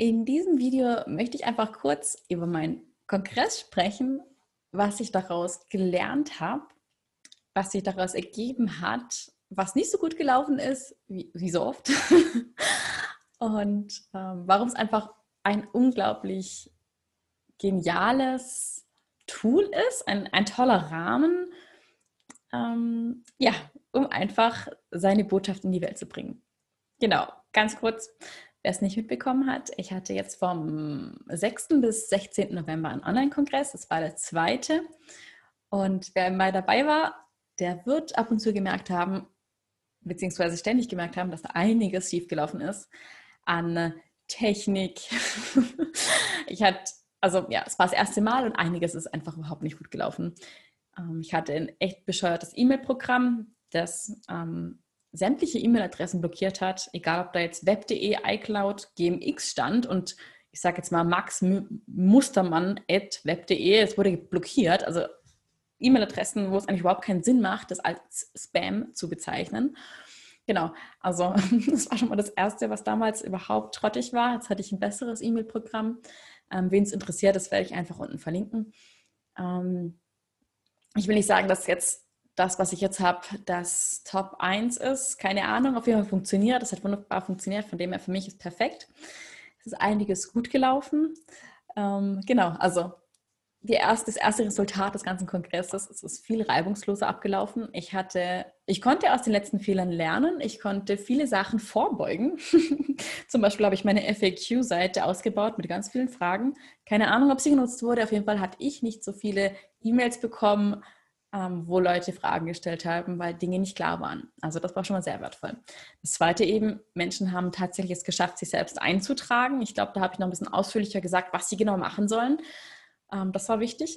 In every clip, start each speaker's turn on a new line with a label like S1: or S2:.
S1: In diesem Video möchte ich einfach kurz über meinen Kongress sprechen, was ich daraus gelernt habe, was sich daraus ergeben hat, was nicht so gut gelaufen ist, wie, wie so oft, und ähm, warum es einfach ein unglaublich geniales Tool ist, ein, ein toller Rahmen, ähm, ja, um einfach seine Botschaft in die Welt zu bringen. Genau, ganz kurz, wer es nicht mitbekommen hat, ich hatte jetzt vom 6. bis 16. November einen Online-Kongress, das war der zweite. Und wer mal dabei war, der wird ab und zu gemerkt haben, beziehungsweise ständig gemerkt haben, dass da einiges schiefgelaufen ist an Technik. ich hatte, also ja, es war das erste Mal und einiges ist einfach überhaupt nicht gut gelaufen. Ähm, ich hatte ein echt bescheuertes E-Mail-Programm, das ähm, sämtliche E-Mail-Adressen blockiert hat, egal ob da jetzt web.de, iCloud, GMX stand und ich sage jetzt mal Max Mustermann at web.de, es wurde blockiert, also E-Mail-Adressen, wo es eigentlich überhaupt keinen Sinn macht, das als Spam zu bezeichnen. Genau, also das war schon mal das Erste, was damals überhaupt trottig war. Jetzt hatte ich ein besseres E-Mail-Programm. Ähm, Wen es interessiert, das werde ich einfach unten verlinken. Ähm, ich will nicht sagen, dass jetzt das, was ich jetzt habe, das Top 1 ist. Keine Ahnung, auf jeden Fall funktioniert. Das hat wunderbar funktioniert. Von dem her für mich ist perfekt. Es ist einiges gut gelaufen. Ähm, genau, also erste, das erste Resultat des ganzen Kongresses es ist viel reibungsloser abgelaufen. Ich hatte, ich konnte aus den letzten Fehlern lernen. Ich konnte viele Sachen vorbeugen. Zum Beispiel habe ich meine FAQ-Seite ausgebaut mit ganz vielen Fragen. Keine Ahnung, ob sie genutzt wurde. Auf jeden Fall hatte ich nicht so viele E-Mails bekommen, ähm, wo Leute Fragen gestellt haben, weil Dinge nicht klar waren. Also das war schon mal sehr wertvoll. Das zweite eben, Menschen haben tatsächlich es geschafft, sich selbst einzutragen. Ich glaube, da habe ich noch ein bisschen ausführlicher gesagt, was sie genau machen sollen. Ähm, das war wichtig,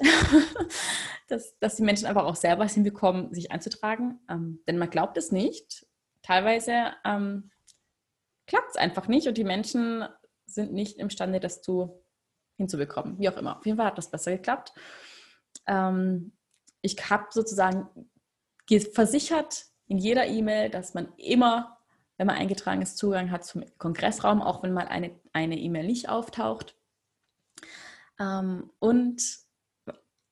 S1: dass, dass die Menschen einfach auch selber hinbekommen, sich einzutragen. Ähm, denn man glaubt es nicht. Teilweise ähm, klappt es einfach nicht und die Menschen sind nicht imstande, das zu, hinzubekommen. Wie auch immer. Auf jeden Fall hat das besser geklappt. Ähm, ich habe sozusagen versichert in jeder E-Mail, dass man immer, wenn man eingetragen ist, Zugang hat zum Kongressraum, auch wenn mal eine E-Mail nicht auftaucht. Ähm, und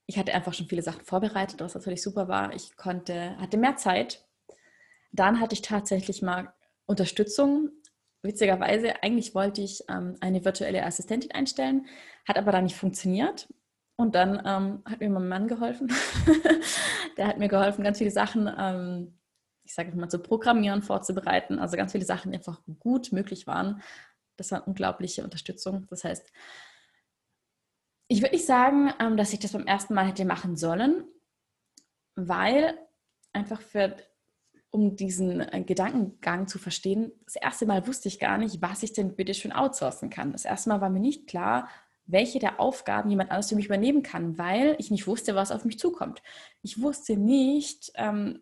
S1: ich hatte einfach schon viele Sachen vorbereitet, was natürlich super war. Ich konnte, hatte mehr Zeit. Dann hatte ich tatsächlich mal Unterstützung. Witzigerweise, eigentlich wollte ich ähm, eine virtuelle Assistentin einstellen, hat aber dann nicht funktioniert. Und dann ähm, hat mir mein Mann geholfen. Der hat mir geholfen, ganz viele Sachen, ähm, ich sage mal, zu programmieren, vorzubereiten. Also ganz viele Sachen, die einfach gut möglich waren. Das war unglaubliche Unterstützung. Das heißt, ich würde nicht sagen, ähm, dass ich das beim ersten Mal hätte machen sollen, weil einfach für, um diesen äh, Gedankengang zu verstehen, das erste Mal wusste ich gar nicht, was ich denn bitte schön outsourcen kann. Das erste Mal war mir nicht klar, welche der Aufgaben jemand anderes für mich übernehmen kann, weil ich nicht wusste, was auf mich zukommt. Ich wusste nicht, ähm,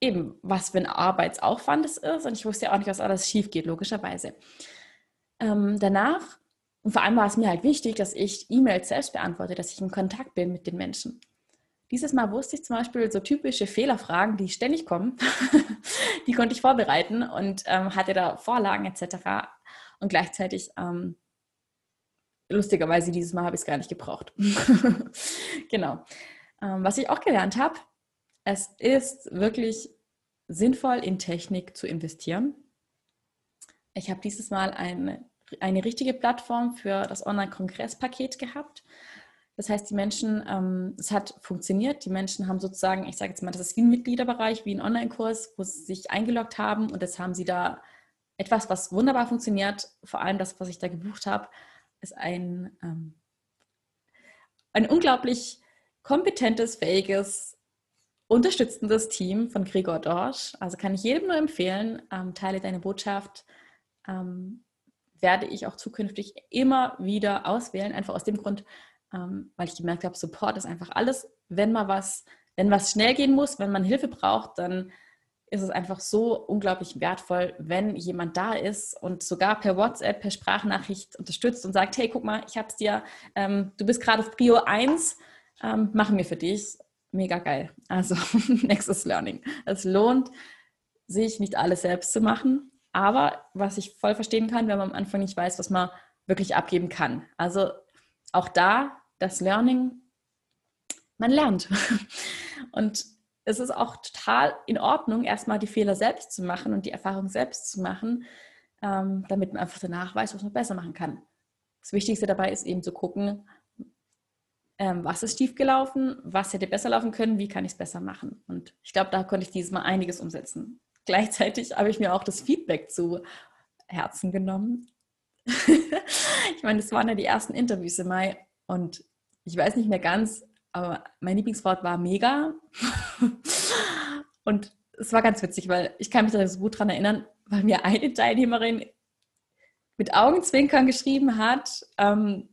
S1: eben, was für ein Arbeitsaufwand es ist und ich wusste auch nicht, was alles schief geht, logischerweise. Ähm, danach und vor allem war es mir halt wichtig, dass ich E-Mails selbst beantworte, dass ich in Kontakt bin mit den Menschen. Dieses Mal wusste ich zum Beispiel so typische Fehlerfragen, die ständig kommen, die konnte ich vorbereiten und ähm, hatte da Vorlagen etc. Und gleichzeitig, ähm, lustigerweise, dieses Mal habe ich es gar nicht gebraucht. genau. Ähm, was ich auch gelernt habe, es ist wirklich sinnvoll, in Technik zu investieren. Ich habe dieses Mal eine eine richtige Plattform für das Online-Kongresspaket gehabt. Das heißt, die Menschen, ähm, es hat funktioniert. Die Menschen haben sozusagen, ich sage jetzt mal, das ist wie ein Mitgliederbereich, wie ein Online-Kurs, wo sie sich eingeloggt haben und jetzt haben sie da etwas, was wunderbar funktioniert. Vor allem das, was ich da gebucht habe, ist ein, ähm, ein unglaublich kompetentes, fähiges, unterstützendes Team von Gregor Dorsch. Also kann ich jedem nur empfehlen, ähm, teile deine Botschaft. Ähm, werde ich auch zukünftig immer wieder auswählen, einfach aus dem Grund, ähm, weil ich gemerkt habe, Support ist einfach alles. Wenn mal was, wenn was schnell gehen muss, wenn man Hilfe braucht, dann ist es einfach so unglaublich wertvoll, wenn jemand da ist und sogar per WhatsApp, per Sprachnachricht unterstützt und sagt, hey, guck mal, ich habe es dir, ähm, du bist gerade auf Prio 1, ähm, machen wir für dich. Mega geil. Also, Nexus Learning. Es lohnt sich, nicht alles selbst zu machen, Aber was ich voll verstehen kann, wenn man am Anfang nicht weiß, was man wirklich abgeben kann. Also auch da das Learning, man lernt. Und es ist auch total in Ordnung, erstmal die Fehler selbst zu machen und die Erfahrung selbst zu machen, ähm, damit man einfach danach weiß, was man besser machen kann. Das Wichtigste dabei ist eben zu gucken, ähm, was ist schiefgelaufen, was hätte besser laufen können, wie kann ich es besser machen. Und ich glaube, da konnte ich dieses Mal einiges umsetzen. Gleichzeitig habe ich mir auch das Feedback zu Herzen genommen. ich meine, das waren ja die ersten Interviews im Mai und ich weiß nicht mehr ganz, aber mein Lieblingswort war mega. und es war ganz witzig, weil ich kann mich da so gut dran erinnern, weil mir eine Teilnehmerin mit Augenzwinkern geschrieben hat, ähm,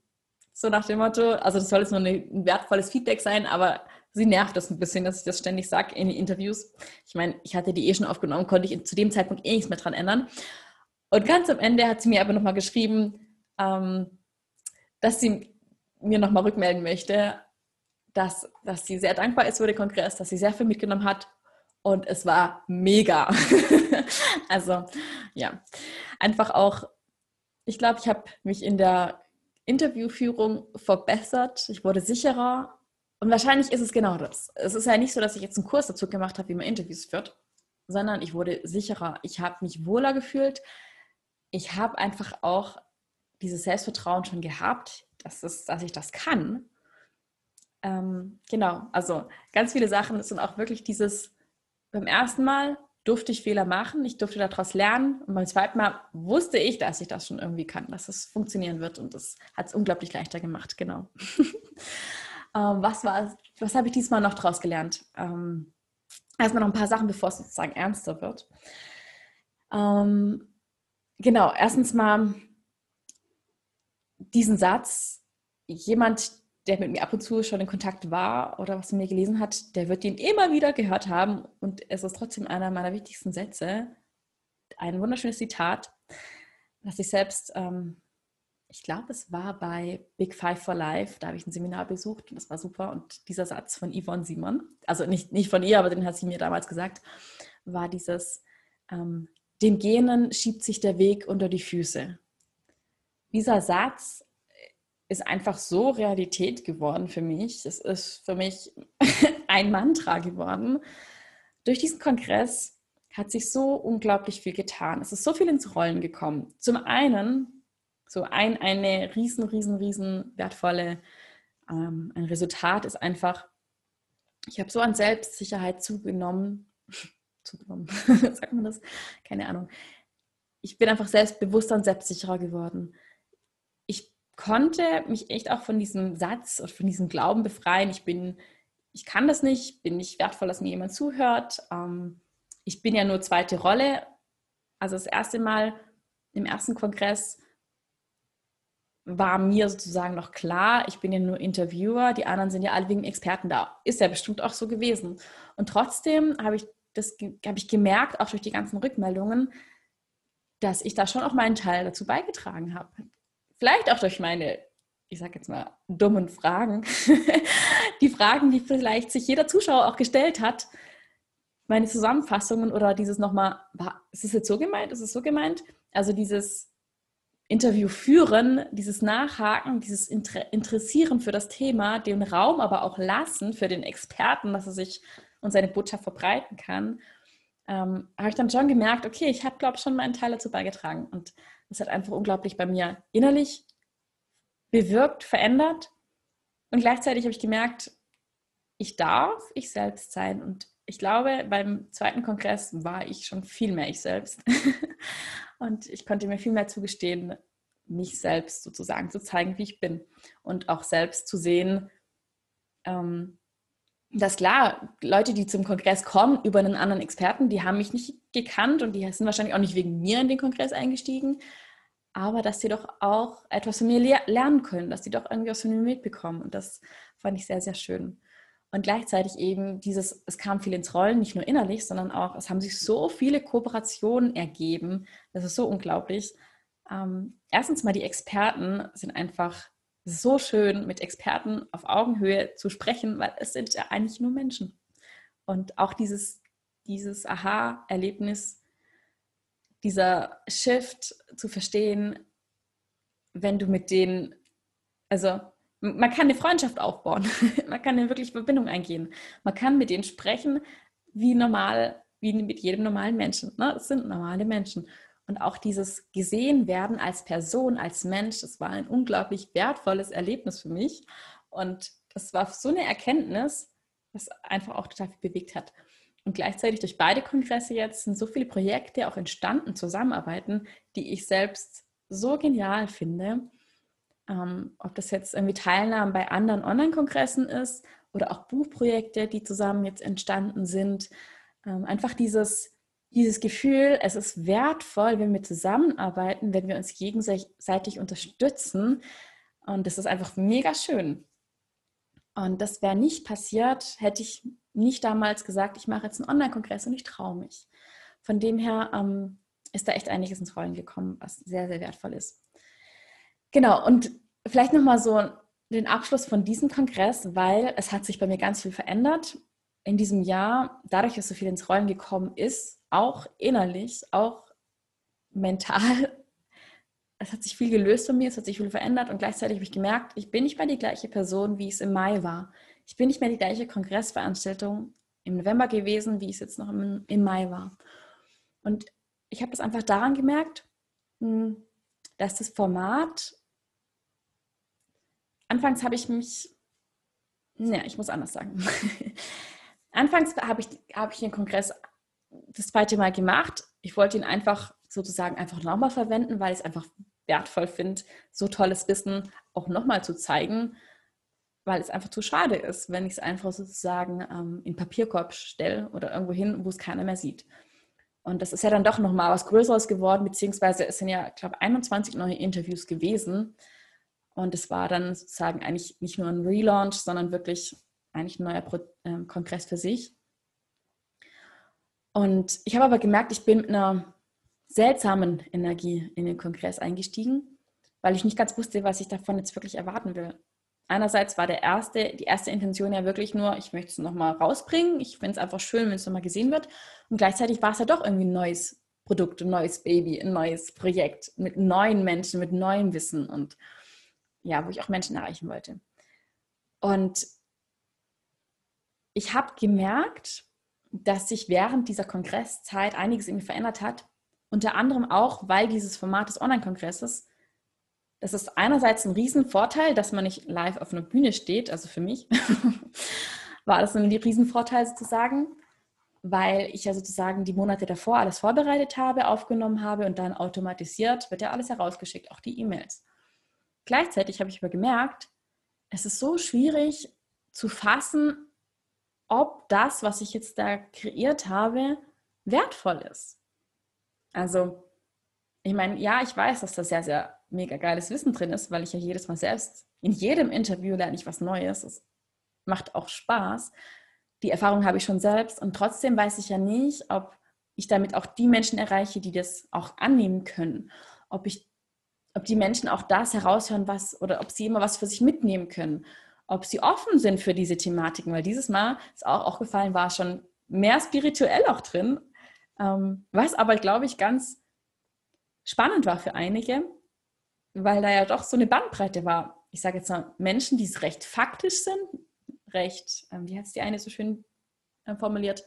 S1: so nach dem Motto, also das soll jetzt nur ein wertvolles Feedback sein, aber sie nervt das ein bisschen, dass ich das ständig sage in den Interviews. Ich meine, ich hatte die eh schon aufgenommen, konnte ich zu dem Zeitpunkt eh nichts mehr dran ändern. Und ganz am Ende hat sie mir aber nochmal geschrieben, ähm, dass sie mir nochmal rückmelden möchte, dass, dass sie sehr dankbar ist für den Kongress, dass sie sehr viel mitgenommen hat. Und es war mega. also ja, einfach auch, ich glaube, ich habe mich in der Interviewführung verbessert, ich wurde sicherer. Und wahrscheinlich ist es genau das. Es ist ja nicht so, dass ich jetzt einen Kurs dazu gemacht habe, wie man Interviews führt, sondern ich wurde sicherer, ich habe mich wohler gefühlt, ich habe einfach auch dieses Selbstvertrauen schon gehabt, dass, es, dass ich das kann ähm, genau, also ganz viele Sachen sind auch wirklich dieses, beim ersten Mal durfte ich Fehler machen, ich durfte daraus lernen und beim zweiten Mal wusste ich, dass ich das schon irgendwie kann, dass es funktionieren wird und das hat es unglaublich leichter gemacht, genau. ähm, was war, was habe ich diesmal noch daraus gelernt? Ähm, erstmal noch ein paar Sachen, bevor es sozusagen ernster wird. Ähm, genau, erstens mal diesen Satz, jemand, der mit mir ab und zu schon in Kontakt war oder was mir gelesen hat, der wird ihn immer wieder gehört haben und es ist trotzdem einer meiner wichtigsten Sätze. Ein wunderschönes Zitat, das ich selbst, ähm, ich glaube, es war bei Big Five for Life, da habe ich ein Seminar besucht und das war super. Und dieser Satz von Yvonne Simon, also nicht, nicht von ihr, aber den hat sie mir damals gesagt, war dieses, ähm, dem Genen schiebt sich der Weg unter die Füße. Dieser Satz ist einfach so Realität geworden für mich. Es ist für mich ein Mantra geworden. Durch diesen Kongress hat sich so unglaublich viel getan. Es ist so viel ins Rollen gekommen. Zum einen, so ein eine riesen, riesen, riesen wertvolle, ähm, ein Resultat ist einfach, ich habe so an Selbstsicherheit zugenommen. zugenommen, sagt man das? Keine Ahnung. Ich bin einfach selbstbewusster und selbstsicherer geworden konnte mich echt auch von diesem Satz oder von diesem Glauben befreien. Ich bin, ich kann das nicht, bin nicht wertvoll, dass mir jemand zuhört. Ähm, ich bin ja nur zweite Rolle. Also das erste Mal im ersten Kongress war mir sozusagen noch klar, ich bin ja nur Interviewer, die anderen sind ja alle wegen Experten da. Ist ja bestimmt auch so gewesen. Und trotzdem habe ich das habe ich gemerkt, auch durch die ganzen Rückmeldungen, dass ich da schon auch meinen Teil dazu beigetragen habe vielleicht auch durch meine, ich sage jetzt mal, dummen Fragen, die Fragen, die vielleicht sich jeder Zuschauer auch gestellt hat, meine Zusammenfassungen oder dieses nochmal, ist es jetzt so gemeint, ist es so gemeint? Also dieses Interview führen, dieses Nachhaken, dieses Interessieren für das Thema, den Raum aber auch lassen für den Experten, dass er sich und seine Botschaft verbreiten kann, ähm, habe ich dann schon gemerkt, okay, ich habe, glaube ich, schon meinen Teil dazu beigetragen. Und das hat einfach unglaublich bei mir innerlich bewirkt, verändert. Und gleichzeitig habe ich gemerkt, ich darf ich selbst sein. Und ich glaube, beim zweiten Kongress war ich schon viel mehr ich selbst. und ich konnte mir viel mehr zugestehen, mich selbst sozusagen zu zeigen, wie ich bin. Und auch selbst zu sehen, ähm, dass klar, Leute, die zum Kongress kommen über einen anderen Experten, die haben mich nicht gekannt und die sind wahrscheinlich auch nicht wegen mir in den Kongress eingestiegen, aber dass sie doch auch etwas von mir lernen können, dass sie doch irgendwie was von mir mitbekommen. Und das fand ich sehr, sehr schön. Und gleichzeitig eben dieses, es kam viel ins Rollen, nicht nur innerlich, sondern auch, es haben sich so viele Kooperationen ergeben. Das ist so unglaublich. Ähm, erstens mal, die Experten sind einfach so schön, mit Experten auf Augenhöhe zu sprechen, weil es sind ja eigentlich nur Menschen. Und auch dieses, dieses Aha-Erlebnis, dieser Shift zu verstehen, wenn du mit denen, also man kann eine Freundschaft aufbauen, man kann eine wirkliche Verbindung eingehen, man kann mit denen sprechen, wie normal, wie mit jedem normalen Menschen. Ne? Es sind normale Menschen. Und auch dieses gesehen werden als Person, als Mensch, das war ein unglaublich wertvolles Erlebnis für mich. Und das war so eine Erkenntnis, was einfach auch total viel bewegt hat. Und gleichzeitig durch beide Kongresse jetzt sind so viele Projekte auch entstanden, zusammenarbeiten, die ich selbst so genial finde. Ähm, ob das jetzt irgendwie Teilnahme bei anderen Online-Kongressen ist oder auch Buchprojekte, die zusammen jetzt entstanden sind. Ähm, einfach dieses, dieses Gefühl, es ist wertvoll, wenn wir zusammenarbeiten, wenn wir uns gegenseitig unterstützen. Und das ist einfach mega schön. Und das wäre nicht passiert, hätte ich nicht damals gesagt, ich mache jetzt einen Online-Kongress und ich traue mich. Von dem her ähm, ist da echt einiges ins Rollen gekommen, was sehr, sehr wertvoll ist. Genau, und vielleicht nochmal so den Abschluss von diesem Kongress, weil es hat sich bei mir ganz viel verändert in diesem Jahr, dadurch, dass so viel ins Rollen gekommen ist, auch innerlich, auch mental. Es hat sich viel gelöst von mir, es hat sich viel verändert und gleichzeitig habe ich gemerkt, ich bin nicht mehr die gleiche Person, wie es im Mai war. Ich bin nicht mehr die gleiche Kongressveranstaltung im November gewesen, wie es jetzt noch im, im Mai war. Und ich habe das einfach daran gemerkt, hm, dass das Format, anfangs habe ich mich, ne, ich muss anders sagen. anfangs habe ich, hab ich den Kongress das zweite Mal gemacht. Ich wollte ihn einfach sozusagen einfach nochmal verwenden, weil ich es einfach wertvoll finde, so tolles Wissen auch nochmal zu zeigen weil es einfach zu schade ist, wenn ich es einfach sozusagen ähm, in Papierkorb stelle oder irgendwo hin, wo es keiner mehr sieht. Und das ist ja dann doch nochmal was Größeres geworden, beziehungsweise es sind ja, ich glaube, 21 neue Interviews gewesen. Und es war dann sozusagen eigentlich nicht nur ein Relaunch, sondern wirklich eigentlich ein neuer Pro äh, Kongress für sich. Und ich habe aber gemerkt, ich bin mit einer seltsamen Energie in den Kongress eingestiegen, weil ich nicht ganz wusste, was ich davon jetzt wirklich erwarten will einerseits war der erste, die erste Intention ja wirklich nur, ich möchte es nochmal rausbringen. Ich finde es einfach schön, wenn es nochmal gesehen wird. Und gleichzeitig war es ja doch irgendwie ein neues Produkt, ein neues Baby, ein neues Projekt mit neuen Menschen, mit neuem Wissen und ja, wo ich auch Menschen erreichen wollte. Und ich habe gemerkt, dass sich während dieser Kongresszeit einiges irgendwie verändert hat. Unter anderem auch, weil dieses Format des Online-Kongresses das ist einerseits ein Riesenvorteil, dass man nicht live auf einer Bühne steht. Also für mich war das ein Riesenvorteil sozusagen, weil ich ja sozusagen die Monate davor alles vorbereitet habe, aufgenommen habe und dann automatisiert wird ja alles herausgeschickt, auch die E-Mails. Gleichzeitig habe ich aber gemerkt, es ist so schwierig zu fassen, ob das, was ich jetzt da kreiert habe, wertvoll ist. Also, ich meine, ja, ich weiß, dass das sehr, sehr mega geiles Wissen drin ist, weil ich ja jedes Mal selbst, in jedem Interview lerne ich was Neues. Es macht auch Spaß. Die Erfahrung habe ich schon selbst und trotzdem weiß ich ja nicht, ob ich damit auch die Menschen erreiche, die das auch annehmen können. Ob ich, ob die Menschen auch das heraushören, was oder ob sie immer was für sich mitnehmen können. Ob sie offen sind für diese Thematiken, weil dieses Mal ist auch aufgefallen, war schon mehr spirituell auch drin, ähm, was aber, glaube ich, ganz spannend war für einige, weil da ja doch so eine Bandbreite war. Ich sage jetzt mal Menschen, die es recht faktisch sind, recht, ähm, wie hat es die eine so schön äh, formuliert,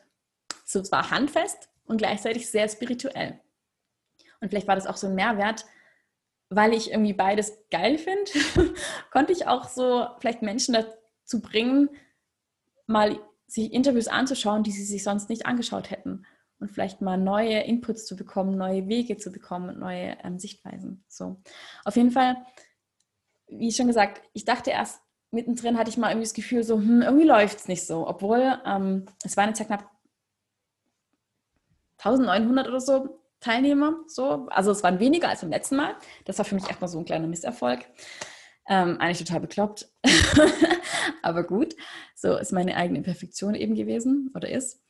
S1: so zwar handfest und gleichzeitig sehr spirituell. Und vielleicht war das auch so ein Mehrwert, weil ich irgendwie beides geil finde, konnte ich auch so vielleicht Menschen dazu bringen, mal sich Interviews anzuschauen, die sie sich sonst nicht angeschaut hätten und vielleicht mal neue Inputs zu bekommen, neue Wege zu bekommen, neue ähm, Sichtweisen. So. Auf jeden Fall, wie schon gesagt, ich dachte erst, mittendrin hatte ich mal irgendwie das Gefühl, so, hm, irgendwie läuft es nicht so. Obwohl ähm, es waren jetzt ja knapp 1900 oder so Teilnehmer. So. Also es waren weniger als beim letzten Mal. Das war für mich erstmal so ein kleiner Misserfolg. Ähm, eigentlich total bekloppt. Aber gut, so ist meine eigene Perfektion eben gewesen oder ist.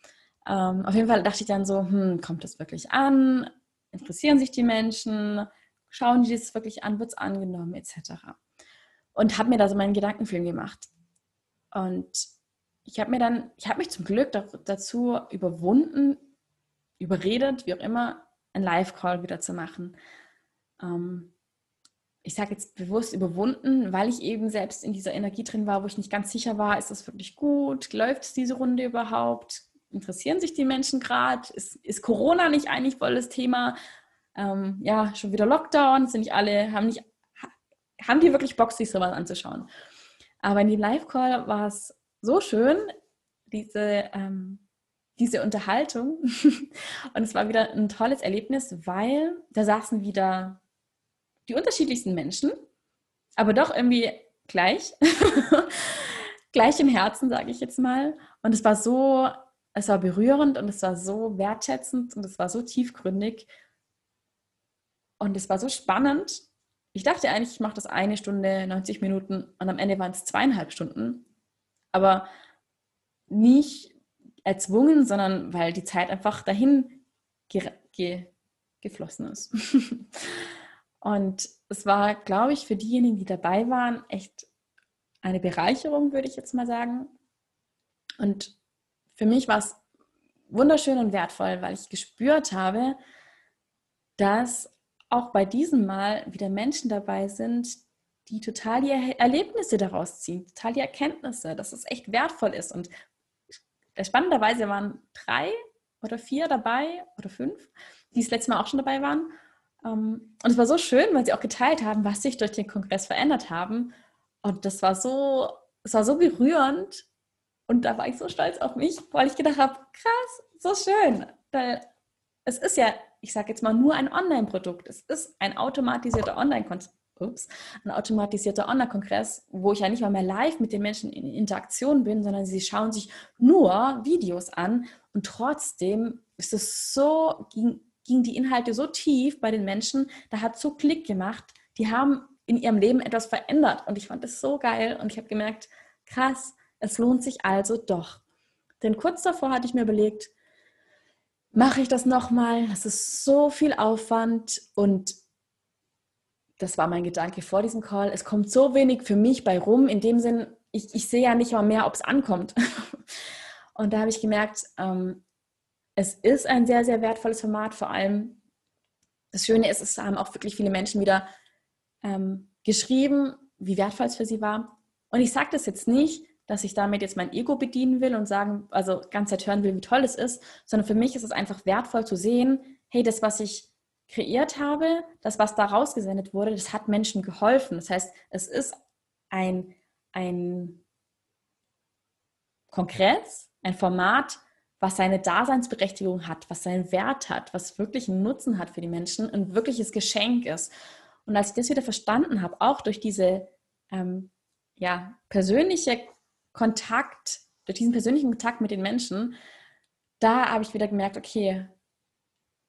S1: Ähm, auf jeden Fall dachte ich dann so, hm, kommt das wirklich an? Interessieren sich die Menschen? Schauen die das wirklich an? Wird es angenommen? Etc. Und habe mir da so meinen Gedankenfilm gemacht. Und ich habe mir dann, ich habe mich zum Glück dazu überwunden, überredet, wie auch immer, einen Live-Call wieder zu machen. Ähm, ich sage jetzt bewusst überwunden, weil ich eben selbst in dieser Energie drin war, wo ich nicht ganz sicher war, ist das wirklich gut? Läuft es diese Runde überhaupt? Interessieren sich die Menschen gerade? Ist, ist, Corona nicht eigentlich voll das Thema? Ähm, ja, schon wieder Lockdown, sind nicht alle, haben nicht, haben die wirklich Bock, sich sowas anzuschauen? Aber in dem Live-Call war es so schön, diese, ähm, diese Unterhaltung. Und es war wieder ein tolles Erlebnis, weil da saßen wieder die unterschiedlichsten Menschen, aber doch irgendwie gleich. gleich im Herzen, sage ich jetzt mal. Und es war so, es war berührend und es war so wertschätzend und es war so tiefgründig. Und es war so spannend. Ich dachte eigentlich, ich mache das eine Stunde, 90 Minuten und am Ende waren es zweieinhalb Stunden. Aber nicht erzwungen, sondern weil die Zeit einfach dahin ge ge geflossen ist. Und es war, glaube ich, für diejenigen, die dabei waren, echt eine Bereicherung, würde ich jetzt mal sagen. Und für mich war es wunderschön und wertvoll, weil ich gespürt habe, dass auch bei diesem Mal wieder Menschen dabei sind, die total die Erlebnisse daraus ziehen, total die Erkenntnisse, dass es echt wertvoll ist. Und spannenderweise waren drei oder vier dabei oder fünf, die das letzte Mal auch schon dabei waren. Ähm, und es war so schön, weil sie auch geteilt haben, was sich durch den Kongress verändert haben. Und das war so, es war so berührend. Und da war ich so stolz auf mich, weil ich gedacht habe, krass, so schön. Weil es ist ja, ich sage jetzt mal, nur ein Online-Produkt. Es ist ein automatisierter Online-Kongress. Ups, ein automatisierter Online-Kongress, wo ich ja nicht mal mehr live mit den Menschen in Interaktion bin, sondern sie schauen sich nur Videos an. Und trotzdem ist es so, ging, gingen die Inhalte so tief bei den Menschen, da hat so Klick gemacht, die haben in ihrem Leben etwas verändert. Und ich fand das so geil. Und ich habe gemerkt, krass, es lohnt sich also doch. Denn kurz davor hatte ich mir überlegt, mache ich das nochmal? Das ist so viel Aufwand. Und das war mein Gedanke vor diesem Call. Es kommt so wenig für mich bei rum, in dem Sinn, ich, ich sehe ja nicht mal mehr, ob es ankommt. Und da habe ich gemerkt, ähm, es ist ein sehr, sehr wertvolles Format. Vor allem das Schöne ist, es haben auch wirklich viele Menschen wieder ähm, geschrieben, wie wertvoll es für sie war. Und ich sage das jetzt nicht, dass ich damit jetzt mein Ego bedienen will und sagen, also ganz Zeit hören will, wie toll es ist, sondern für mich ist es einfach wertvoll zu sehen, hey, das, was ich kreiert habe, das, was da rausgesendet wurde, das hat Menschen geholfen. Das heißt, es ist ein, ein Kongress, ein Format, was seine Daseinsberechtigung hat, was seinen Wert hat, was wirklich einen Nutzen hat für die Menschen, ein wirkliches Geschenk ist. Und als ich das wieder verstanden habe, auch durch diese ähm, ja, persönliche Kontakt, durch diesen persönlichen Kontakt mit den Menschen, da habe ich wieder gemerkt, okay,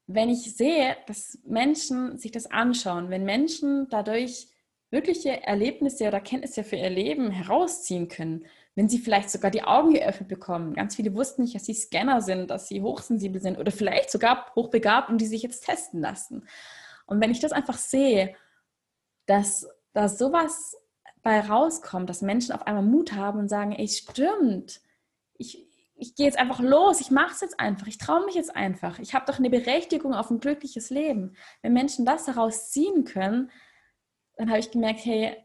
S1: wenn ich sehe, dass Menschen sich das anschauen, wenn Menschen dadurch wirkliche Erlebnisse oder Kenntnisse für ihr Leben herausziehen können, wenn sie vielleicht sogar die Augen geöffnet bekommen. Ganz viele wussten nicht, dass sie Scanner sind, dass sie hochsensibel sind oder vielleicht sogar hochbegabt und die sich jetzt testen lassen. Und wenn ich das einfach sehe, dass da sowas bei rauskommt, dass Menschen auf einmal Mut haben und sagen, ey, stimmt, ich, ich gehe jetzt einfach los, ich mache es jetzt einfach, ich traue mich jetzt einfach, ich habe doch eine Berechtigung auf ein glückliches Leben. Wenn Menschen das daraus ziehen können, dann habe ich gemerkt, hey,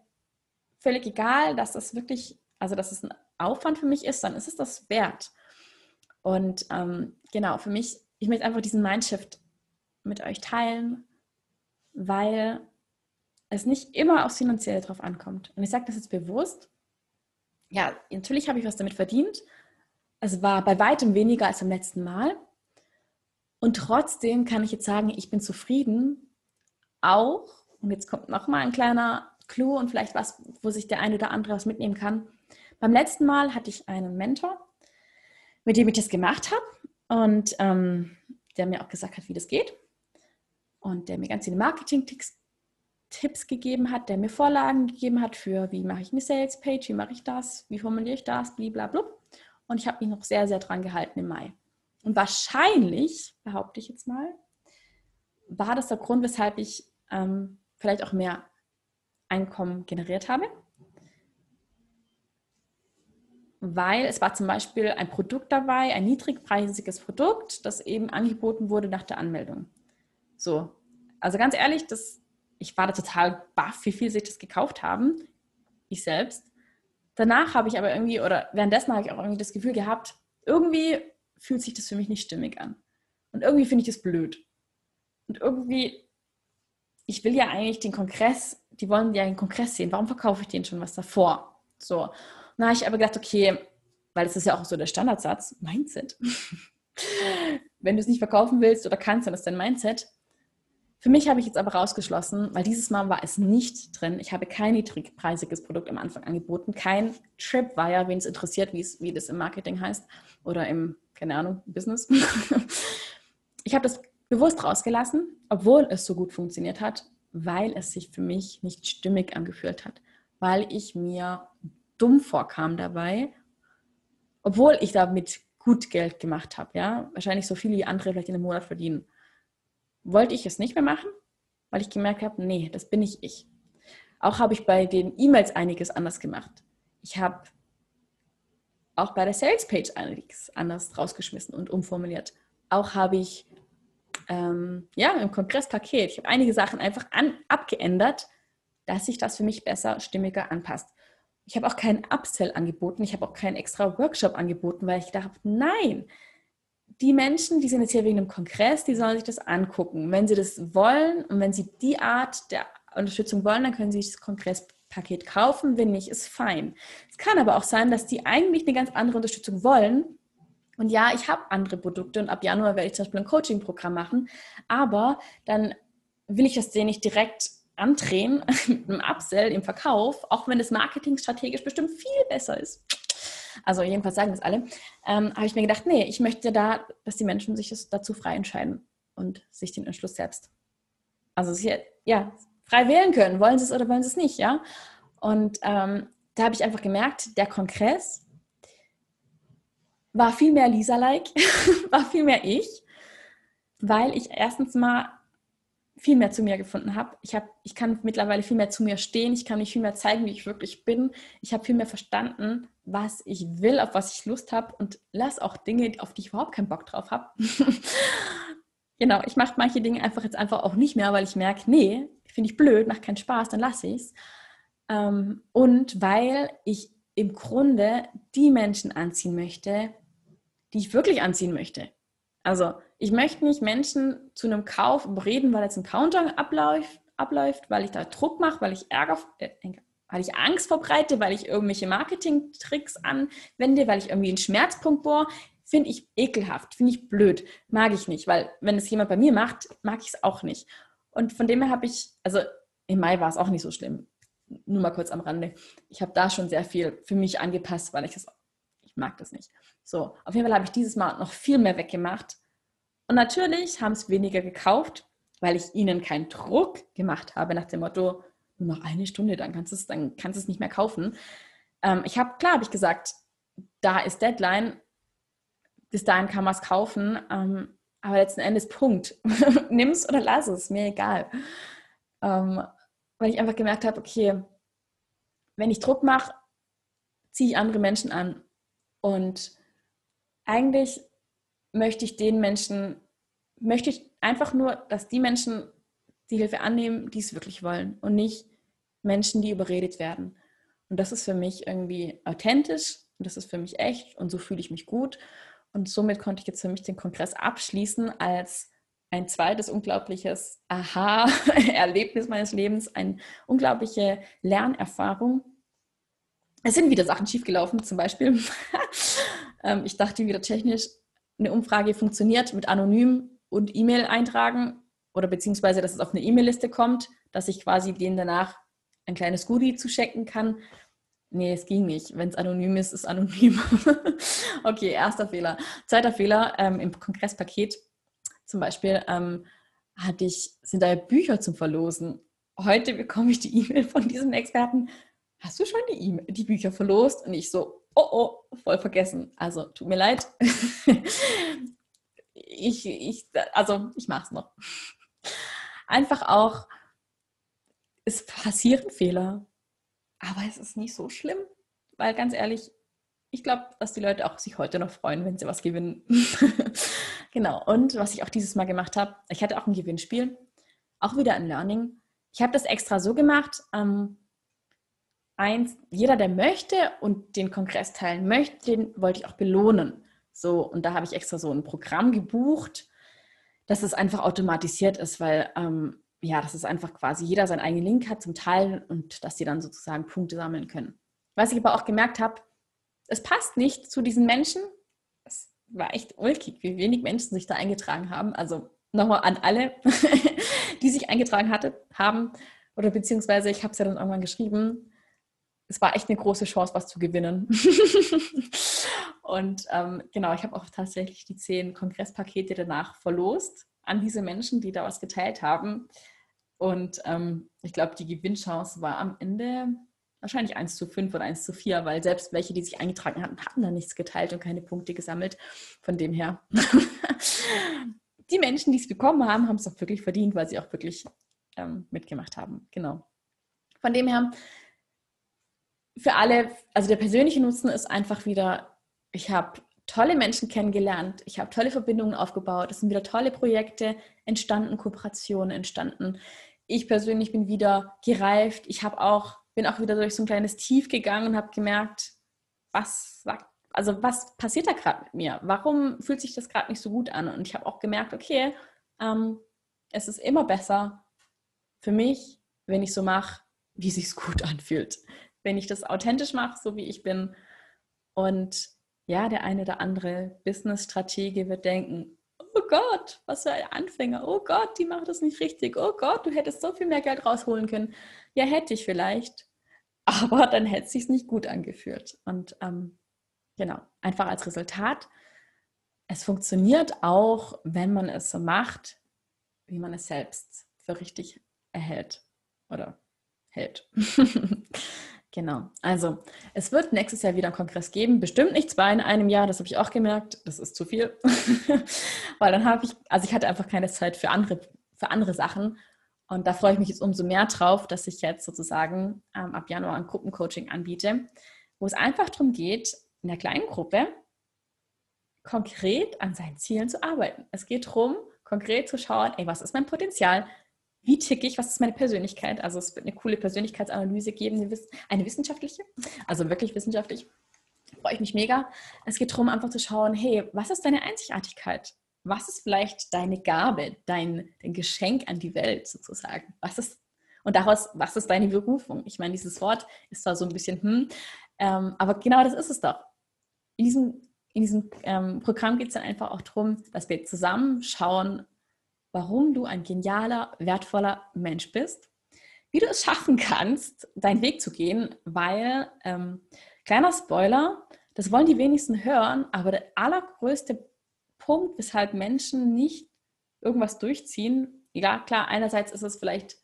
S1: völlig egal, dass das wirklich also dass es ein Aufwand für mich ist, dann ist es das wert. Und ähm, genau, für mich, ich möchte einfach diesen Mindshift mit euch teilen, weil es nicht immer aufs Finanzielle drauf ankommt. Und ich sage das jetzt bewusst. Ja, natürlich habe ich was damit verdient. Es war bei weitem weniger als beim letzten Mal. Und trotzdem kann ich jetzt sagen, ich bin zufrieden. Auch, und jetzt kommt nochmal ein kleiner Clou und vielleicht was, wo sich der eine oder andere was mitnehmen kann. Beim letzten Mal hatte ich einen Mentor, mit dem ich das gemacht habe und ähm, der mir auch gesagt hat, wie das geht und der mir ganz viele Marketing-Tipps gegeben hat, der mir Vorlagen gegeben hat für, wie mache ich eine Sales-Page, wie mache ich das, wie formuliere ich das, blablabla. Und ich habe mich noch sehr, sehr dran gehalten im Mai. Und wahrscheinlich, behaupte ich jetzt mal, war das der Grund, weshalb ich ähm, vielleicht auch mehr Einkommen generiert habe weil es war zum Beispiel ein Produkt dabei, ein niedrigpreisiges Produkt, das eben angeboten wurde nach der Anmeldung. So. Also ganz ehrlich, das, ich war da total baff, wie viel sich das gekauft haben. Ich selbst. Danach habe ich aber irgendwie, oder währenddessen habe ich auch irgendwie das Gefühl gehabt, irgendwie fühlt sich das für mich nicht stimmig an. Und irgendwie finde ich das blöd. Und irgendwie, ich will ja eigentlich den Kongress, die wollen ja den Kongress sehen. Warum verkaufe ich denen schon was davor? So. Habe ich aber gedacht, okay, weil das ist ja auch so der Standardsatz, Mindset. Wenn du es nicht verkaufen willst oder kannst, dann ist dein Mindset. Für mich habe ich jetzt aber rausgeschlossen, weil dieses Mal war es nicht drin. Ich habe kein niedrigpreisiges Produkt am Anfang angeboten, kein Tripwire, wen es interessiert, wie das im Marketing heißt oder im, keine Ahnung, Business. ich habe das bewusst rausgelassen, obwohl es so gut funktioniert hat, weil es sich für mich nicht stimmig angefühlt hat, weil ich mir dumm vorkam dabei, obwohl ich damit gut Geld gemacht habe, ja, wahrscheinlich so viel wie andere vielleicht in einem Monat verdienen, wollte ich es nicht mehr machen, weil ich gemerkt habe, nee, das bin nicht ich. Auch habe ich bei den E-Mails einiges anders gemacht. Ich habe auch bei der Salespage einiges anders rausgeschmissen und umformuliert. Auch habe ich ähm, ja im Kongresspaket, ich habe einige Sachen einfach an, abgeändert, dass sich das für mich besser, stimmiger anpasst. Ich habe auch keinen Upsell angeboten, ich habe auch keinen extra Workshop angeboten, weil ich dachte, nein, die Menschen, die sind jetzt hier wegen einem Kongress, die sollen sich das angucken. Wenn sie das wollen und wenn sie die Art der Unterstützung wollen, dann können sie sich das Kongresspaket kaufen. Wenn nicht, ist fein. Es kann aber auch sein, dass die eigentlich eine ganz andere Unterstützung wollen. Und ja, ich habe andere Produkte und ab Januar werde ich zum Beispiel ein Coaching-Programm machen. Aber dann will ich das denen nicht direkt andrehen mit einem Upsell im Verkauf, auch wenn das Marketing strategisch bestimmt viel besser ist. Also jedenfalls sagen das alle. Ähm, habe ich mir gedacht, nee, ich möchte da, dass die Menschen sich dazu frei entscheiden und sich den Entschluss selbst, also sie, ja, frei wählen können. Wollen sie es oder wollen sie es nicht, ja? Und ähm, da habe ich einfach gemerkt, der Kongress war viel mehr Lisa-like, war viel mehr ich, weil ich erstens mal viel mehr zu mir gefunden habe. Ich, hab, ich kann mittlerweile viel mehr zu mir stehen. Ich kann mich viel mehr zeigen, wie ich wirklich bin. Ich habe viel mehr verstanden, was ich will, auf was ich Lust habe und lass auch Dinge, auf die ich überhaupt keinen Bock drauf habe. genau, ich mache manche Dinge einfach jetzt einfach auch nicht mehr, weil ich merke, nee, finde ich blöd, macht keinen Spaß, dann lasse ich es. Ähm, und weil ich im Grunde die Menschen anziehen möchte, die ich wirklich anziehen möchte. Also ich möchte nicht Menschen zu einem Kauf überreden, weil jetzt ein Counter abläuft, abläuft weil ich da Druck mache, weil ich Ärger, äh, weil ich Angst verbreite, weil ich irgendwelche Marketing-Tricks anwende, weil ich irgendwie einen Schmerzpunkt bohre. Finde ich ekelhaft, finde ich blöd, mag ich nicht, weil wenn es jemand bei mir macht, mag ich es auch nicht. Und von dem her habe ich, also im Mai war es auch nicht so schlimm. Nur mal kurz am Rande. Ich habe da schon sehr viel für mich angepasst, weil ich das, ich mag das nicht. So, auf jeden Fall habe ich dieses Mal noch viel mehr weggemacht, und natürlich haben es weniger gekauft, weil ich ihnen keinen Druck gemacht habe nach dem Motto, nur noch eine Stunde, dann kannst du es, dann kannst du es nicht mehr kaufen. Ähm, ich habe, klar habe ich gesagt, da ist Deadline, bis dahin kann man es kaufen, ähm, aber letzten Endes Punkt. Nimm es oder lass es, mir egal. Ähm, weil ich einfach gemerkt habe, okay, wenn ich Druck mache, ziehe ich andere Menschen an. Und eigentlich möchte ich den Menschen, möchte ich einfach nur, dass die Menschen die Hilfe annehmen, die es wirklich wollen und nicht Menschen, die überredet werden. Und das ist für mich irgendwie authentisch und das ist für mich echt und so fühle ich mich gut. Und somit konnte ich jetzt für mich den Kongress abschließen als ein zweites unglaubliches Aha-Erlebnis meines Lebens, eine unglaubliche Lernerfahrung. Es sind wieder Sachen schiefgelaufen, zum Beispiel. Ähm, ich dachte wieder technisch, eine Umfrage funktioniert mit anonym und E-Mail eintragen oder beziehungsweise, dass es auf eine E-Mail-Liste kommt, dass ich quasi denen danach ein kleines Goodie zuschecken kann. Nee, es ging nicht. Wenn es anonym ist, ist anonym. okay, erster Fehler. Zweiter Fehler, ähm, im Kongresspaket zum Beispiel ähm, hatte ich, sind da Bücher zum Verlosen. Heute bekomme ich die E-Mail von diesem Experten. Hast du schon die, e die Bücher verlost? Und ich so, oh oh, voll vergessen. Also tut mir leid. ich, ich, also ich mache es noch. Einfach auch, es passieren Fehler, aber es ist nicht so schlimm, weil ganz ehrlich, ich glaube, dass die Leute auch sich heute noch freuen, wenn sie was gewinnen. genau. Und was ich auch dieses Mal gemacht habe, ich hatte auch ein Gewinnspiel, auch wieder ein Learning. Ich habe das extra so gemacht. Ähm, eins, jeder, der möchte und den Kongress teilen möchte, den wollte ich auch belohnen. So, und da habe ich extra so ein Programm gebucht, dass es einfach automatisiert ist, weil ähm, ja, dass es einfach quasi jeder seinen eigenen Link hat zum Teilen und dass die dann sozusagen Punkte sammeln können. Was ich aber auch gemerkt habe, es passt nicht zu diesen Menschen. Es war echt ulkig, wie wenig Menschen sich da eingetragen haben. Also nochmal an alle, die sich eingetragen hatte, haben. Oder beziehungsweise, ich habe es ja dann irgendwann geschrieben, es war echt eine große Chance, was zu gewinnen. und ähm, genau, ich habe auch tatsächlich die zehn Kongresspakete danach verlost an diese Menschen, die da was geteilt haben. Und ähm, ich glaube, die Gewinnchance war am Ende wahrscheinlich 1 zu 5 oder 1 zu 4, weil selbst welche, die sich eingetragen hatten, hatten da nichts geteilt und keine Punkte gesammelt. Von dem her, die Menschen, die es bekommen haben, haben es auch wirklich verdient, weil sie auch wirklich ähm, mitgemacht haben. Genau. Von dem her, für alle, also der persönliche Nutzen ist einfach wieder, ich habe tolle Menschen kennengelernt, ich habe tolle Verbindungen aufgebaut, es sind wieder tolle Projekte entstanden, Kooperationen entstanden. Ich persönlich bin wieder gereift. Ich habe auch bin auch wieder durch so ein kleines Tief gegangen und habe gemerkt, was sagt, also was passiert da gerade mit mir? Warum fühlt sich das gerade nicht so gut an? Und ich habe auch gemerkt, okay, ähm, es ist immer besser für mich, wenn ich so mache, wie sich gut anfühlt. Wenn ich das authentisch mache, so wie ich bin. Und ja, der eine oder andere Business-Stratege wird denken, oh Gott, was für ein Anfänger, oh Gott, die macht das nicht richtig, oh Gott, du hättest so viel mehr Geld rausholen können. Ja, hätte ich vielleicht, aber dann hätte es sich nicht gut angefühlt. Und ähm, genau, einfach als Resultat, es funktioniert auch, wenn man es so macht, wie man es selbst für richtig erhält oder hält. Genau. Also es wird nächstes Jahr wieder einen Kongress geben. Bestimmt nicht zwei in einem Jahr, das habe ich auch gemerkt. Das ist zu viel. Weil dann habe ich, also ich hatte einfach keine Zeit für andere, für andere Sachen. Und da freue ich mich jetzt umso mehr drauf, dass ich jetzt sozusagen ähm, ab Januar ein Gruppencoaching anbiete, wo es einfach darum geht, in der kleinen Gruppe konkret an seinen Zielen zu arbeiten. Es geht darum, konkret zu schauen, ey, was ist mein Potenzial? Wie ticke ich, was ist meine Persönlichkeit. Also es wird eine coole Persönlichkeitsanalyse geben, eine wissenschaftliche, also wirklich wissenschaftlich. Freue ich mich mega. Es geht darum, einfach zu schauen, hey, was ist deine Einzigartigkeit? Was ist vielleicht deine Gabe, dein, dein Geschenk an die Welt sozusagen? Was ist, und daraus, was ist deine Berufung? Ich meine, dieses Wort ist zwar so ein bisschen, hm, ähm, aber genau das ist es doch. In diesem, in diesem ähm, Programm geht es dann einfach auch darum, dass wir zusammen schauen, warum du ein genialer, wertvoller Mensch bist, wie du es schaffen kannst, deinen Weg zu gehen, weil, ähm, kleiner Spoiler, das wollen die wenigsten hören, aber der allergrößte Punkt, weshalb Menschen nicht irgendwas durchziehen, ja klar, einerseits ist es vielleicht,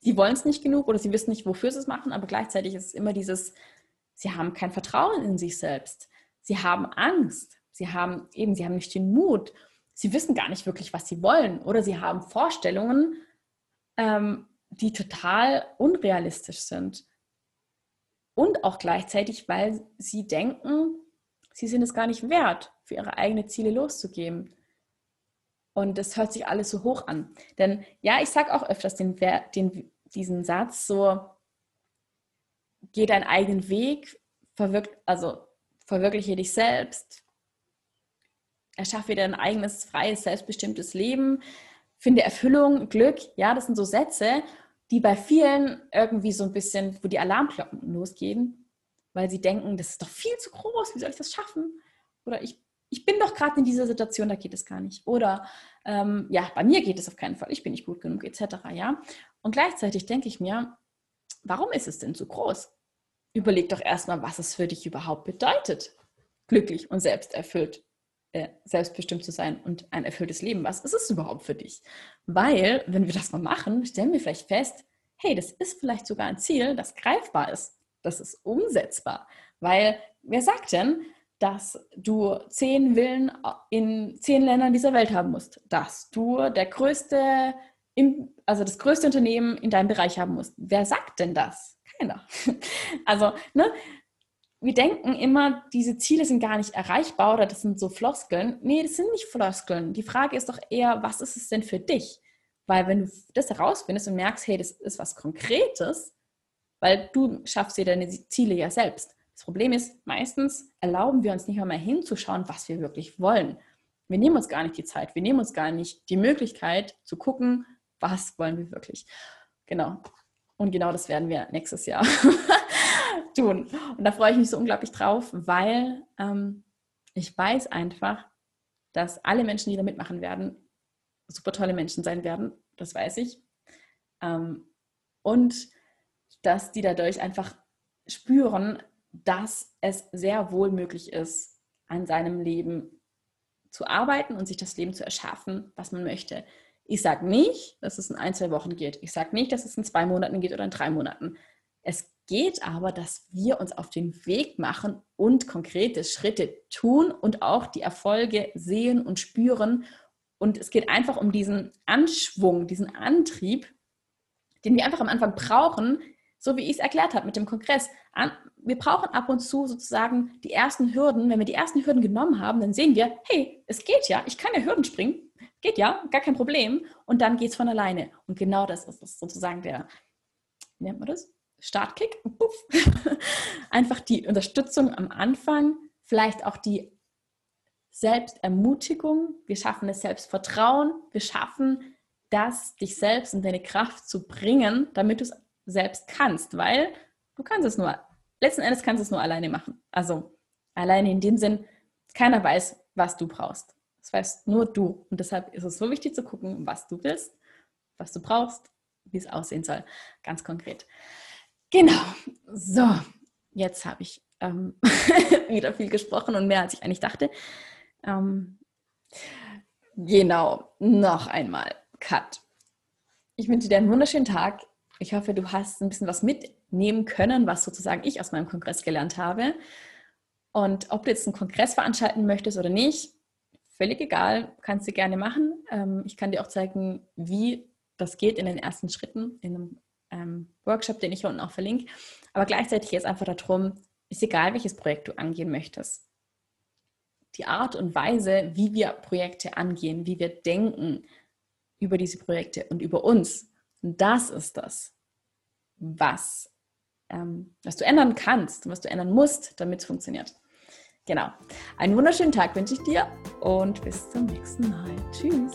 S1: sie wollen es nicht genug oder sie wissen nicht, wofür sie es machen, aber gleichzeitig ist es immer dieses, sie haben kein Vertrauen in sich selbst, sie haben Angst, sie haben eben, sie haben nicht den Mut sie wissen gar nicht wirklich, was sie wollen oder sie haben Vorstellungen, ähm, die total unrealistisch sind. Und auch gleichzeitig, weil sie denken, sie sind es gar nicht wert, für ihre eigenen Ziele loszugeben. Und das hört sich alles so hoch an. Denn ja, ich sage auch öfters den, den, diesen Satz so, geh deinen eigenen Weg, verwirk also verwirkliche dich selbst, erschaffe dir ein eigenes, freies, selbstbestimmtes Leben, finde Erfüllung, Glück. Ja, das sind so Sätze, die bei vielen irgendwie so ein bisschen, wo die Alarmglocken losgehen, weil sie denken, das ist doch viel zu groß, wie soll ich das schaffen? Oder ich, ich bin doch gerade in dieser Situation, da geht es gar nicht. Oder ähm, ja, bei mir geht es auf keinen Fall, ich bin nicht gut genug, etc. Ja? Und gleichzeitig denke ich mir, warum ist es denn so groß? Überleg doch erstmal, was es für dich überhaupt bedeutet, glücklich und selbsterfüllt äh, selbstbestimmt zu sein und ein erfülltes Leben. Was ist es überhaupt für dich? Weil, wenn wir das mal machen, stellen wir vielleicht fest, hey, das ist vielleicht sogar ein Ziel, das greifbar ist. Das ist umsetzbar. Weil, wer sagt denn, dass du zehn Villen in zehn Ländern dieser Welt haben musst? Dass du der größte, also das größte Unternehmen in deinem Bereich haben musst? Wer sagt denn das? Keiner. Also, ne? Wir denken immer, diese Ziele sind gar nicht erreichbar oder das sind so Floskeln. Nee, das sind nicht Floskeln. Die Frage ist doch eher, was ist es denn für dich? Weil wenn du das herausfindest und merkst, hey, das ist was Konkretes, weil du schaffst dir deine Ziele ja selbst. Das Problem ist, meistens erlauben wir uns nicht einmal hinzuschauen, was wir wirklich wollen. Wir nehmen uns gar nicht die Zeit, wir nehmen uns gar nicht die Möglichkeit zu gucken, was wollen wir wirklich. Genau. Und genau das werden wir nächstes Jahr tun. Und da freue ich mich so unglaublich drauf, weil ähm, ich weiß einfach, dass alle Menschen, die da mitmachen werden, super tolle Menschen sein werden. Das weiß ich. Ähm, und dass die dadurch einfach spüren, dass es sehr wohl möglich ist, an seinem Leben zu arbeiten und sich das Leben zu erschaffen, was man möchte. Ich sage nicht, dass es in ein, zwei Wochen geht. Ich sage nicht, dass es in zwei Monaten geht oder in drei Monaten. Es geht aber, dass wir uns auf den Weg machen und konkrete Schritte tun und auch die Erfolge sehen und spüren. Und es geht einfach um diesen Anschwung, diesen Antrieb, den wir einfach am Anfang brauchen, so wie ich es erklärt habe mit dem Kongress. Wir brauchen ab und zu sozusagen die ersten Hürden. Wenn wir die ersten Hürden genommen haben, dann sehen wir, hey, es geht ja, ich kann ja Hürden springen. Geht ja, gar kein Problem. Und dann geht es von alleine. Und genau das ist sozusagen der, wie nennt man das? Startkick. Einfach die Unterstützung am Anfang, vielleicht auch die Selbstermutigung. Wir schaffen das Selbstvertrauen. Wir schaffen das, dich selbst in deine Kraft zu bringen, damit du es selbst kannst, weil du kannst es nur, letzten Endes kannst du es nur alleine machen. Also alleine in dem Sinn, keiner weiß, was du brauchst. Das weißt nur du. Und deshalb ist es so wichtig zu gucken, was du willst, was du brauchst, wie es aussehen soll. Ganz konkret. Genau. So, jetzt habe ich ähm, wieder viel gesprochen und mehr als ich eigentlich dachte. Ähm, genau, noch einmal. Cut. Ich wünsche dir einen wunderschönen Tag. Ich hoffe, du hast ein bisschen was mitnehmen können, was sozusagen ich aus meinem Kongress gelernt habe. Und ob du jetzt einen Kongress veranstalten möchtest oder nicht, völlig egal, kannst du gerne machen. Ähm, ich kann dir auch zeigen, wie das geht in den ersten Schritten in einem ähm, Workshop, den ich hier unten auch verlinke. Aber gleichzeitig ist einfach darum, ist egal, welches Projekt du angehen möchtest. Die Art und Weise, wie wir Projekte angehen, wie wir denken über diese Projekte und über uns, das ist das, was, ähm, was du ändern kannst und was du ändern musst, damit es funktioniert. Genau. Einen wunderschönen Tag wünsche ich dir und bis zum nächsten Mal. Tschüss.